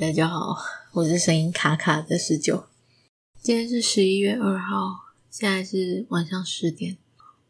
大家好，我是声音卡卡的十九。今天是十一月二号，现在是晚上十点。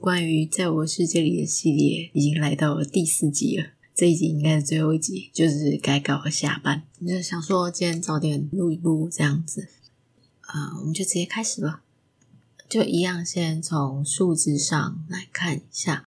关于在我世界里的系列已经来到了第四集了，这一集应该是最后一集，就是该搞的下班。就想说今天早点录一录这样子，啊、我们就直接开始吧。就一样，先从数字上来看一下。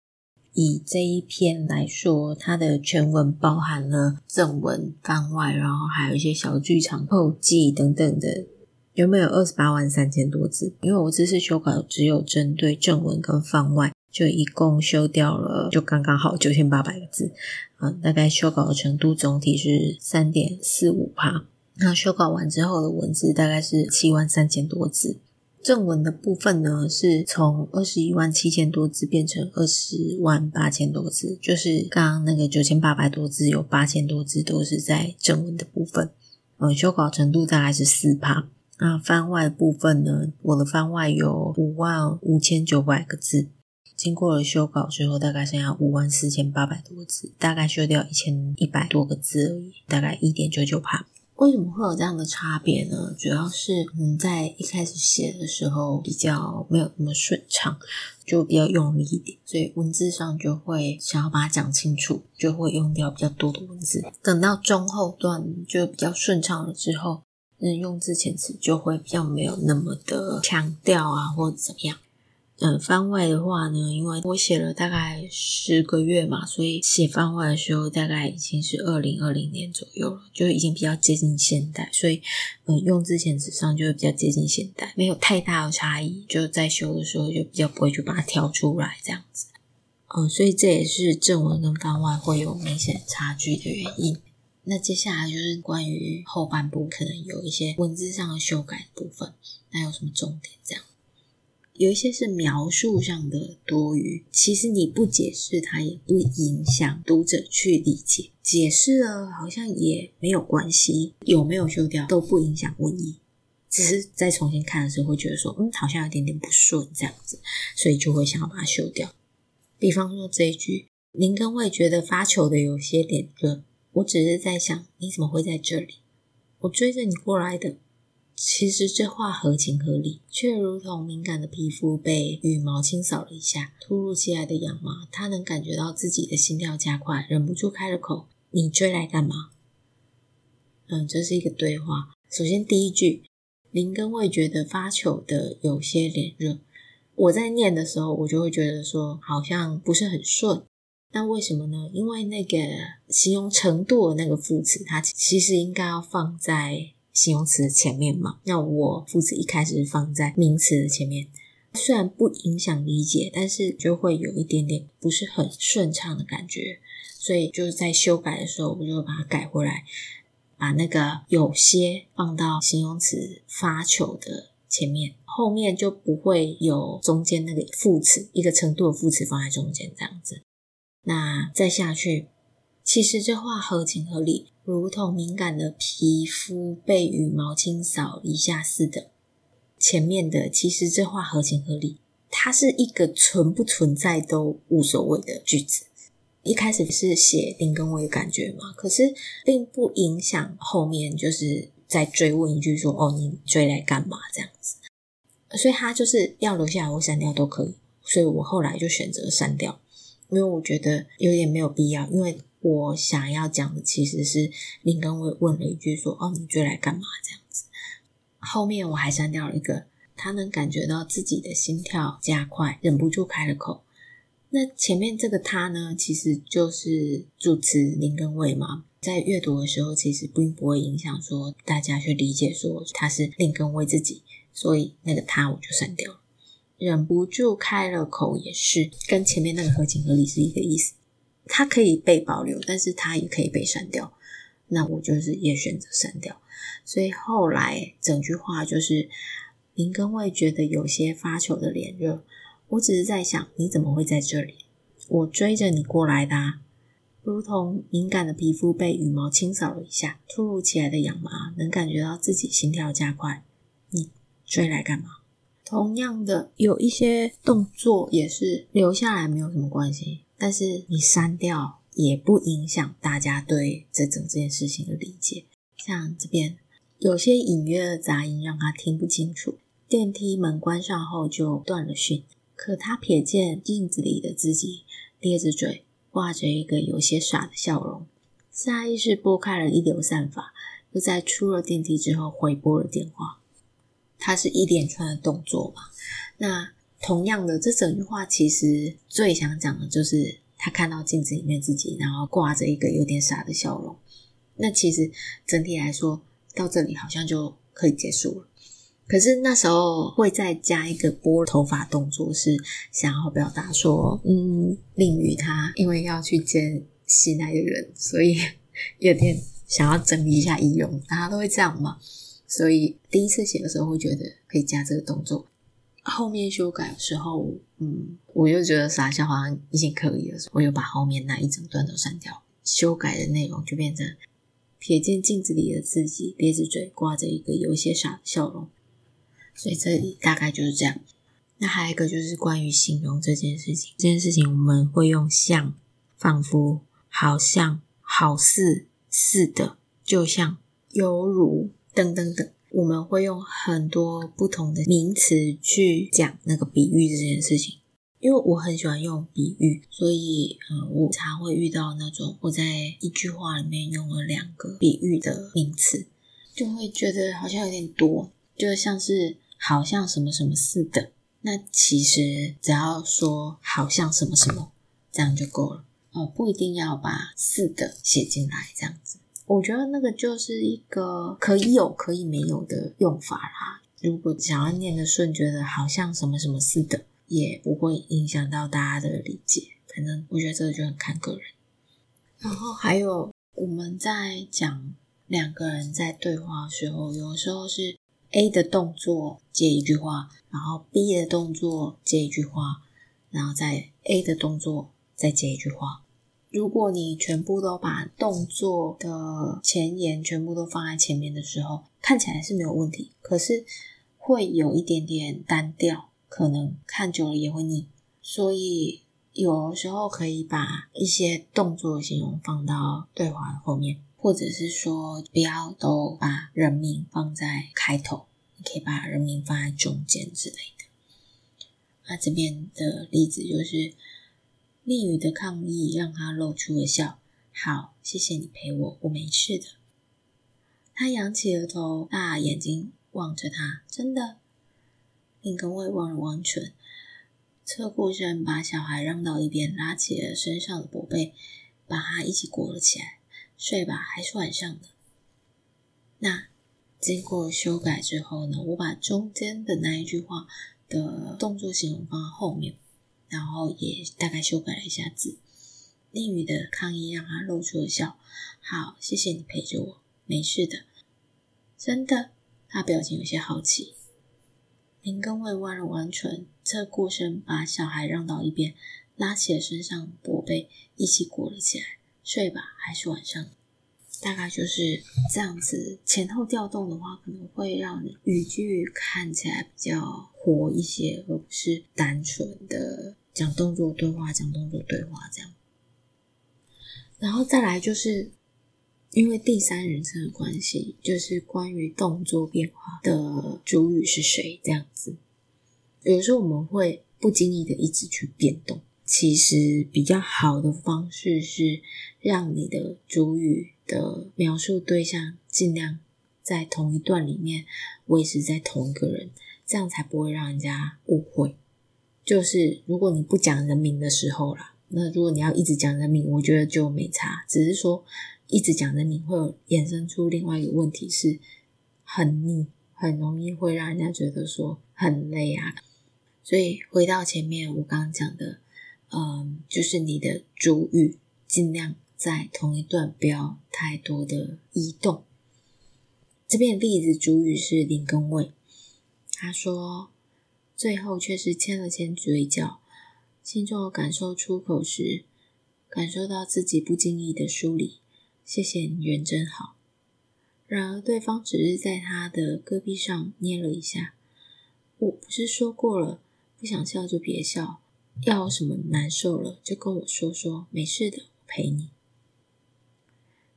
以这一篇来说，它的全文包含了正文、番外，然后还有一些小剧场、后记等等的，有没有二十八万三千多字？因为我这次修稿只有针对正文跟番外，就一共修掉了，就刚刚好九千八百个字，嗯，大概修稿的程度总体是三点四五趴。那修稿完之后的文字大概是七万三千多字。正文的部分呢，是从二十一万七千多字变成二十万八千多字，就是刚刚那个九千八百多字有八千多字都是在正文的部分。嗯，修稿程度大概是四趴。那番外的部分呢，我的番外有五万五千九百个字，经过了修稿之后，大概剩下五万四千八百多字，大概修掉一千一百多个字而已，大概一点九九趴。为什么会有这样的差别呢？主要是嗯，在一开始写的时候比较没有那么顺畅，就比较用力一点，所以文字上就会想要把它讲清楚，就会用掉比较多的文字。等到中后段就比较顺畅了之后，嗯，用字遣词就会比较没有那么的强调啊，或者怎么样。嗯，番外的话呢，因为我写了大概十个月嘛，所以写番外的时候大概已经是二零二零年左右了，就已经比较接近现代，所以嗯，用之前纸上就会比较接近现代，没有太大的差异。就在修的时候就比较不会去把它挑出来这样子。嗯，所以这也是正文跟番外会有明显差距的原因。那接下来就是关于后半部可能有一些文字上的修改部分，那有什么重点这样？有一些是描述上的多余，其实你不解释它也不影响读者去理解，解释了好像也没有关系，有没有修掉都不影响文意，只是再重新看的时候会觉得说，嗯，好像有点点不顺这样子，所以就会想要把它修掉。比方说这一句，林根卫觉得发球的有些脸热，我只是在想，你怎么会在这里？我追着你过来的。其实这话合情合理，却如同敏感的皮肤被羽毛清扫了一下，突如其来的痒麻，他能感觉到自己的心跳加快，忍不住开了口：“你追来干嘛？”嗯，这是一个对话。首先第一句，林根卫觉得发球的有些脸热。我在念的时候，我就会觉得说好像不是很顺。那为什么呢？因为那个形容程度的那个副词，它其实应该要放在。形容词前面嘛，那我副词一开始是放在名词的前面，虽然不影响理解，但是就会有一点点不是很顺畅的感觉，所以就是在修改的时候，我就把它改回来，把那个有些放到形容词发球的前面，后面就不会有中间那个副词，一个程度的副词放在中间这样子。那再下去，其实这话合情合理。如同敏感的皮肤被羽毛轻扫一下似的，前面的其实这话合情合理，它是一个存不存在都无所谓的句子。一开始是写林根卫的感觉嘛，可是并不影响后面就是再追问一句说：“哦，你追来干嘛？”这样子，所以他就是要留下来或删掉都可以。所以我后来就选择删掉，因为我觉得有点没有必要，因为。我想要讲的其实是林根卫问了一句说：“哦，你追来干嘛？”这样子，后面我还删掉了一个，他能感觉到自己的心跳加快，忍不住开了口。那前面这个他呢，其实就是助词林根卫嘛，在阅读的时候其实并不会影响说大家去理解说他是林根卫自己，所以那个他我就删掉了。忍不住开了口也是跟前面那个合情合理是一个意思。它可以被保留，但是它也可以被删掉。那我就是也选择删掉。所以后来整句话就是林根卫觉得有些发球的脸热。我只是在想，你怎么会在这里？我追着你过来的啊，如同敏感的皮肤被羽毛清扫了一下，突如其来的痒麻，能感觉到自己心跳加快。你追来干嘛？同样的，有一些动作也是留下来没有什么关系。但是你删掉也不影响大家对这整件事情的理解，像这边有些隐约的杂音让他听不清楚。电梯门关上后就断了讯，可他瞥见镜子里的自己，咧着嘴，挂着一个有些傻的笑容，下意识拨开了一流散发，又在出了电梯之后回拨了电话。他是一连串的动作嘛？那同样的，这整句话其实最想讲的就是他看到镜子里面自己，然后挂着一个有点傻的笑容。那其实整体来说，到这里好像就可以结束了。可是那时候会再加一个拨头发动作，是想要表达说，嗯，令宇他因为要去见心爱的人，所以有点想要整理一下仪容，大家都会这样嘛。所以第一次写的时候会觉得可以加这个动作，后面修改的时候，嗯，我又觉得傻笑好像已经可以了，我又把后面那一整段都删掉，修改的内容就变成瞥见镜子里的自己，咧着嘴，挂着一个有些傻的笑容。所以这里大概就是这样。那还有一个就是关于形容这件事情，这件事情我们会用像、仿佛、好像、好似、似的、就像、犹如等等等，我们会用很多不同的名词去讲那个比喻这件事情。因为我很喜欢用比喻，所以呃，我常会遇到那种我在一句话里面用了两个比喻的名词，就会觉得好像有点多，就像是。好像什么什么似的，那其实只要说好像什么什么，这样就够了哦，不一定要把似的写进来，这样子。我觉得那个就是一个可以有可以没有的用法啦。如果想要念的顺，觉得好像什么什么似的，也不会影响到大家的理解。反正我觉得这个就很看个人。然后还有我们在讲两个人在对话的时候，有的时候是。A 的动作接一句话，然后 B 的动作接一句话，然后再 A 的动作再接一句话。如果你全部都把动作的前言全部都放在前面的时候，看起来是没有问题，可是会有一点点单调，可能看久了也会腻。所以有时候可以把一些动作的形容放到对话的后面。或者是说，不要都把人名放在开头，你可以把人名放在中间之类的。那这边的例子就是，丽宇的抗议让他露出了笑。好，谢谢你陪我，我没事的。他仰起了头，大眼睛望着他，真的。林根卫望了望唇，侧过身把小孩让到一边，拉起了身上的薄被，把他一起裹了起来。睡吧，还是晚上的。那经过修改之后呢，我把中间的那一句话的动作形容放在后面，然后也大概修改了一下字。令宇的抗议让他露出了笑。好，谢谢你陪着我，没事的，真的。他表情有些好奇。林根卫弯了弯唇，侧过身把小孩让到一边，拉起了身上薄被，一起裹了起来。睡吧，还是晚上？大概就是这样子，前后调动的话，可能会让你语句看起来比较活一些，而不是单纯的讲动作对话、讲动作对话这样。然后再来就是，因为第三人称的关系，就是关于动作变化的主语是谁这样子。有时候我们会不经意的一直去变动。其实比较好的方式是让你的主语的描述对象尽量在同一段里面维持在同一个人，这样才不会让人家误会。就是如果你不讲人名的时候啦，那如果你要一直讲人名，我觉得就没差。只是说一直讲人名会有衍生出另外一个问题，是很腻，很容易会让人家觉得说很累啊。所以回到前面我刚刚讲的。嗯，就是你的主语尽量在同一段，不要太多的移动。这边的例子主语是林根卫，他说，最后却是牵了牵嘴角，心中的感受出口时，感受到自己不经意的疏离。谢谢你人真好。然而对方只是在他的胳臂上捏了一下。我不是说过了，不想笑就别笑。要什么难受了，就跟我说说，没事的，我陪你。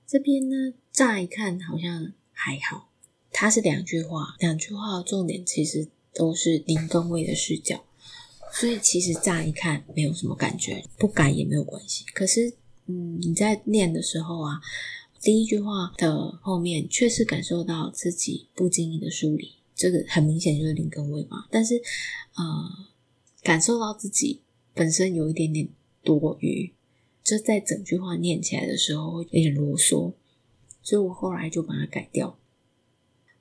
这边呢，乍一看好像还好，它是两句话，两句话的重点其实都是林根卫的视角，所以其实乍一看没有什么感觉，不改也没有关系。可是，嗯，你在念的时候啊，第一句话的后面确实感受到自己不经意的疏离，这个很明显就是林根卫嘛。但是，呃，感受到自己本身有一点点多余。这在整句话念起来的时候会有点啰嗦，所以我后来就把它改掉，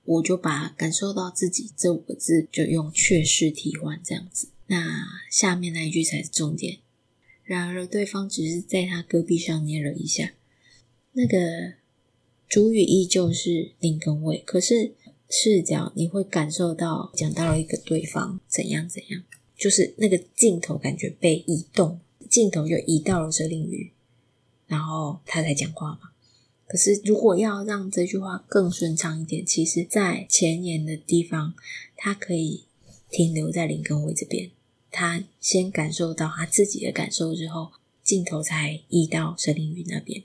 我就把感受到自己这五个字就用确实替换这样子。那下面那一句才是重点。然而对方只是在他胳臂上捏了一下，那个主语依旧是林根卫，可是视角你会感受到讲到了一个对方怎样怎样，就是那个镜头感觉被移动。镜头就移到了舍令鱼，然后他才讲话嘛。可是如果要让这句话更顺畅一点，其实，在前言的地方，他可以停留在林根威这边，他先感受到他自己的感受之后，镜头才移到舍令鱼那边。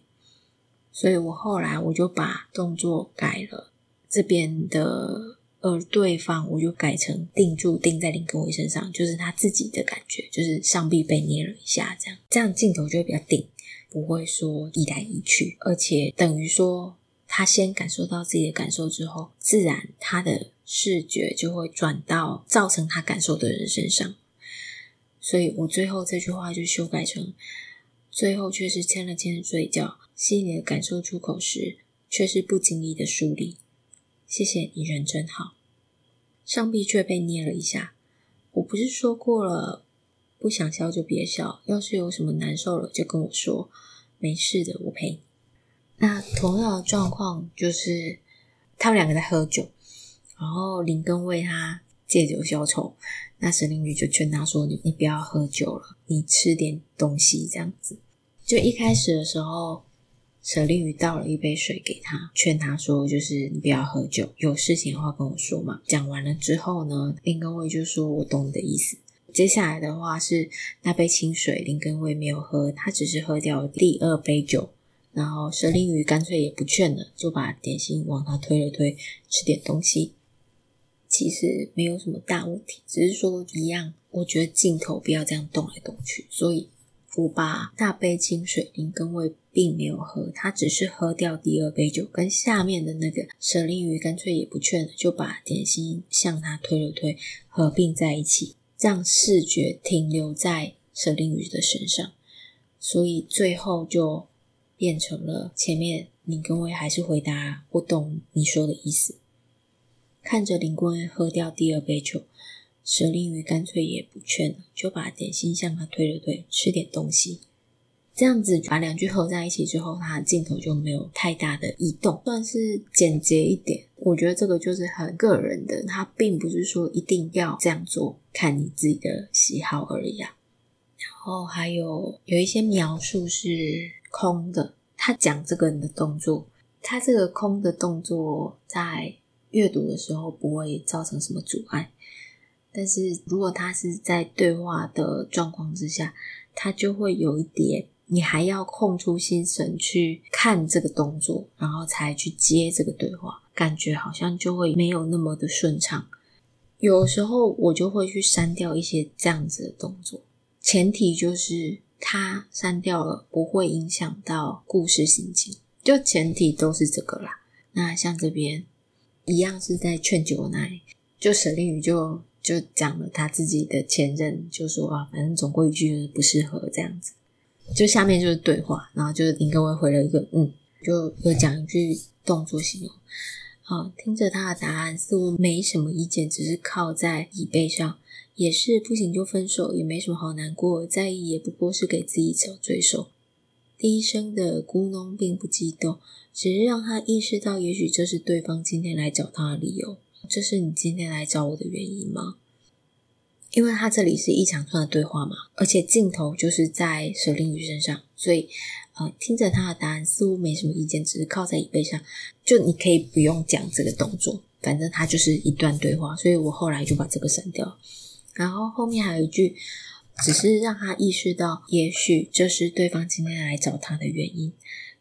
所以我后来我就把动作改了，这边的。而对方，我就改成定住，定在林根卫身上，就是他自己的感觉，就是上臂被捏了一下，这样，这样镜头就会比较定，不会说移来移去，而且等于说他先感受到自己的感受之后，自然他的视觉就会转到造成他感受的人身上，所以我最后这句话就修改成，最后却是牵了牵嘴角，心里的感受出口时，却是不经意的疏离。谢谢你人真好，上臂却被捏了一下。我不是说过了，不想笑就别笑，要是有什么难受了就跟我说，没事的，我陪你。那同样的状况就是，他们两个在喝酒，然后林根为他借酒消愁，那神灵女就劝他说：“你你不要喝酒了，你吃点东西这样子。”就一开始的时候。舍利鱼倒了一杯水给他，劝他说：“就是你不要喝酒，有事情的话跟我说嘛。”讲完了之后呢，林根卫就说：“我懂你的意思。”接下来的话是那杯清水，林根卫没有喝，他只是喝掉第二杯酒。然后舍利鱼干脆也不劝了，就把点心往他推了推，吃点东西。其实没有什么大问题，只是说一样，我觉得镜头不要这样动来动去，所以。我把大杯清水，林根卫并没有喝，他只是喝掉第二杯酒，跟下面的那个舍利鱼干脆也不劝了，就把点心向他推了推，合并在一起，让视觉停留在舍利鱼的身上，所以最后就变成了前面林根卫还是回答我懂你说的意思，看着林根卫喝掉第二杯酒。舍令鱼干脆也不劝了，就把点心向他推了推，吃点东西。这样子把两句合在一起之后，他的镜头就没有太大的移动，算是简洁一点。我觉得这个就是很个人的，他并不是说一定要这样做，看你自己的喜好而已啊。然后还有有一些描述是空的，他讲这个人的动作，他这个空的动作在阅读的时候不会造成什么阻碍。但是如果他是在对话的状况之下，他就会有一点，你还要空出心神去看这个动作，然后才去接这个对话，感觉好像就会没有那么的顺畅。有时候我就会去删掉一些这样子的动作，前提就是他删掉了不会影响到故事心情，就前提都是这个啦。那像这边一样是在劝酒那里，就舍令宇就。就讲了他自己的前任，就说啊，反正总归一句不适合这样子。就下面就是对话，然后就是林根卫回了一个嗯，就又讲一句动作形容。好，听着他的答案，似乎没什么意见，只是靠在椅背上，也是不行就分手，也没什么好难过，在意也不过是给自己找罪受。低声的咕哝并不激动，只是让他意识到，也许这是对方今天来找他的理由。这是你今天来找我的原因吗？因为他这里是一长串的对话嘛，而且镜头就是在舍令宇身上，所以呃，听着他的答案似乎没什么意见，只是靠在椅背上，就你可以不用讲这个动作，反正他就是一段对话，所以我后来就把这个删掉。然后后面还有一句，只是让他意识到，也许这是对方今天来找他的原因。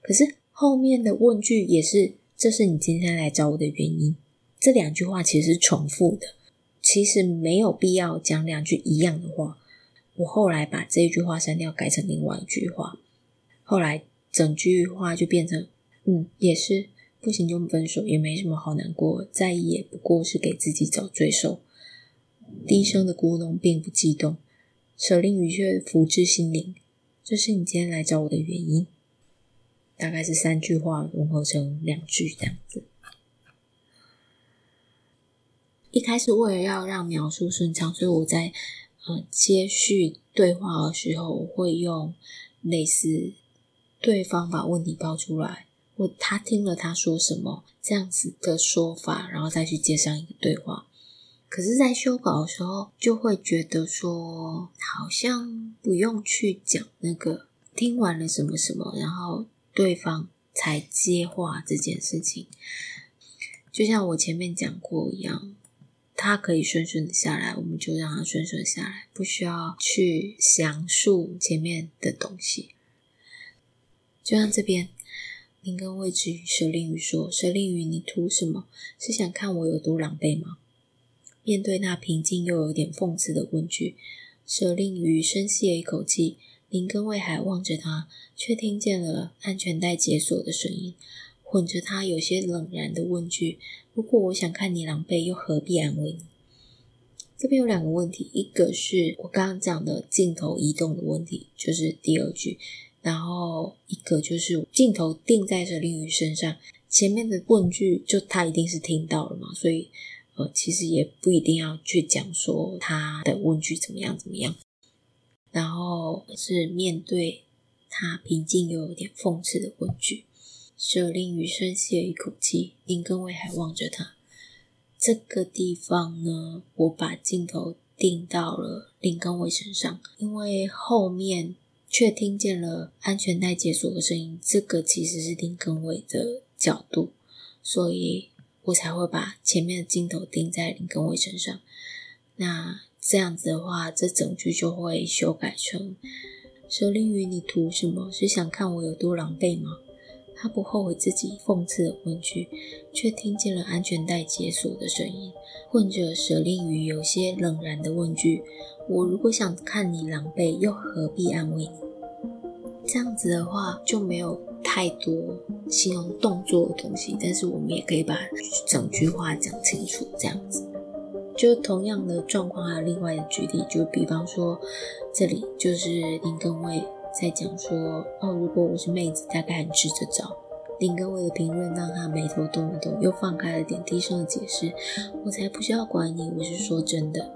可是后面的问句也是这是你今天来找我的原因。这两句话其实是重复的，其实没有必要讲两句一样的话。我后来把这一句话删掉，改成另外一句话。后来整句话就变成：嗯，也是不行就分手，也没什么好难过，在意也不过是给自己找罪受。低声的咕哝并不激动，舍令鱼却抚至心灵。这是你今天来找我的原因。大概是三句话融合成两句这样子。一开始为了要让描述顺畅，所以我在呃接续对话的时候，我会用类似对方把问题抛出来，或他听了他说什么这样子的说法，然后再去接上一个对话。可是，在修稿的时候，就会觉得说，好像不用去讲那个听完了什么什么，然后对方才接话这件事情。就像我前面讲过一样，他可以顺顺的下来，我们就让他顺顺下来，不需要去详述前面的东西。就像这边，林根为之于舍令鱼说：“舍令鱼，你图什么？是想看我有多狼狈吗？”面对那平静又有点讽刺的问句，舍令鱼深吸了一口气。林根卫还望着他，却听见了安全带解锁的声音，混着他有些冷然的问句：“如果我想看你狼狈，又何必安慰你？”这边有两个问题，一个是我刚刚讲的镜头移动的问题，就是第二句；然后一个就是镜头定在舍令鱼身上，前面的问句就他一定是听到了嘛，所以。其实也不一定要去讲说他的问句怎么样怎么样，然后是面对他平静又有点讽刺的问句。舍令鱼深吸了一口气，林根伟还望着他。这个地方呢，我把镜头定到了林根伟身上，因为后面却听见了安全带解锁的声音，这个其实是林根伟的角度，所以。我才会把前面的镜头定在林根伟身上。那这样子的话，这整句就会修改成：舍令鱼，你图什么？是想看我有多狼狈吗？他不后悔自己讽刺的问句，却听见了安全带解锁的声音，混着舍令鱼有些冷然的问句：我如果想看你狼狈，又何必安慰你？这样子的话就没有。太多形容动作的东西，但是我们也可以把整句话讲清楚，这样子。就同样的状况，还有另外的举例，就比方说，这里就是林根卫在讲说，哦，如果我是妹子，大概很吃得找。林根卫的评论让他眉头动了动，又放开了点，低声的解释：“我才不需要管你，我是说真的。”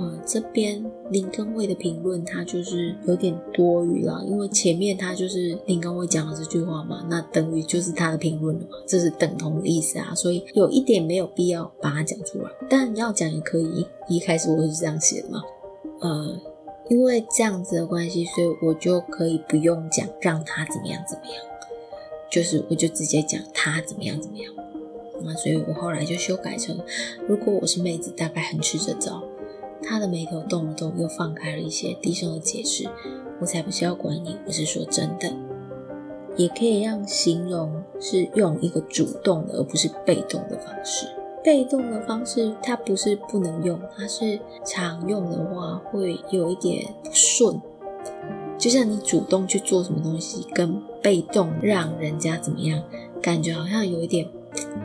呃，这边林根卫的评论，他就是有点多余了，因为前面他就是林根卫讲了这句话嘛，那等于就是他的评论了嘛，这是等同的意思啊，所以有一点没有必要把它讲出来，但要讲也可以，一开始我是这样写的嘛，呃，因为这样子的关系，所以我就可以不用讲让他怎么样怎么样，就是我就直接讲他怎么样怎么样，那所以我后来就修改成，如果我是妹子，大概很吃这招。他的眉头动了动，又放开了一些，低声的解释：“我才不是要管你，我是说真的。”也可以让形容是用一个主动的，而不是被动的方式。被动的方式它不是不能用，它是常用的话会有一点不顺。就像你主动去做什么东西，跟被动让人家怎么样，感觉好像有一点。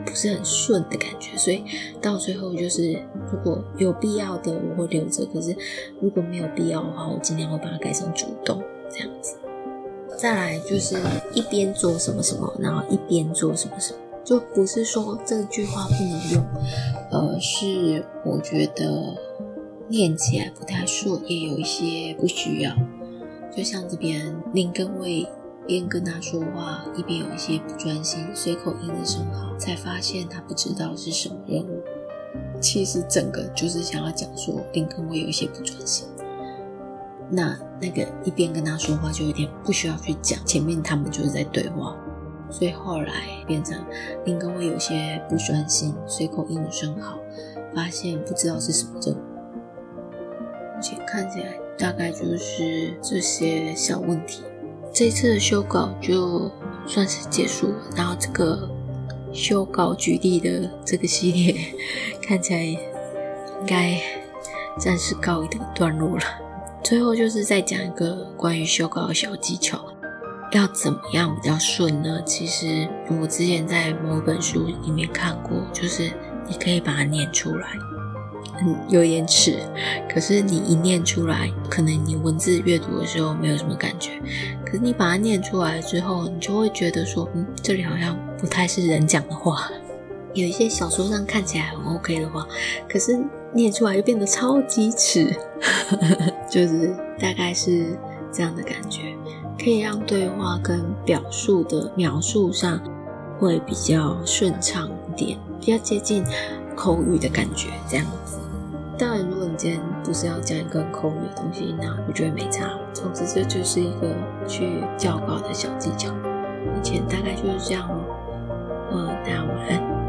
不是很顺的感觉，所以到最后就是，如果有必要的我会留着，可是如果没有必要的话，我尽量会把它改成主动这样子。再来就是一边做什么什么，然后一边做什么什么，就不是说这句话不能用，而是我觉得念起来不太顺，也有一些不需要。就像这边林根卫。边跟他说话，一边有一些不专心，随口应了声好，才发现他不知道是什么任务。其实整个就是想要讲说林根卫有一些不专心。那那个一边跟他说话，就有点不需要去讲，前面他们就是在对话，所以后来变成林根卫有些不专心，随口应了声好，发现不知道是什么任务。而且看起来大概就是这些小问题。这次的修稿就算是结束了，然后这个修稿举例的这个系列，看起来应该暂时告一段落了。最后就是再讲一个关于修稿的小技巧，要怎么样比较顺呢？其实我之前在某本书里面看过，就是你可以把它念出来。嗯，有点迟，可是你一念出来，可能你文字阅读的时候没有什么感觉，可是你把它念出来之后，你就会觉得说，嗯，这里好像不太是人讲的话。有一些小说上看起来很 OK 的话，可是念出来又变得超级迟，就是大概是这样的感觉，可以让对话跟表述的描述上会比较顺畅一点，比较接近口语的感觉，这样子。当然，如果你今天不是要讲一个口语的东西，那我觉得没差。总之，这就是一个去校稿的小技巧。以前大概就是这样哦。大家晚安。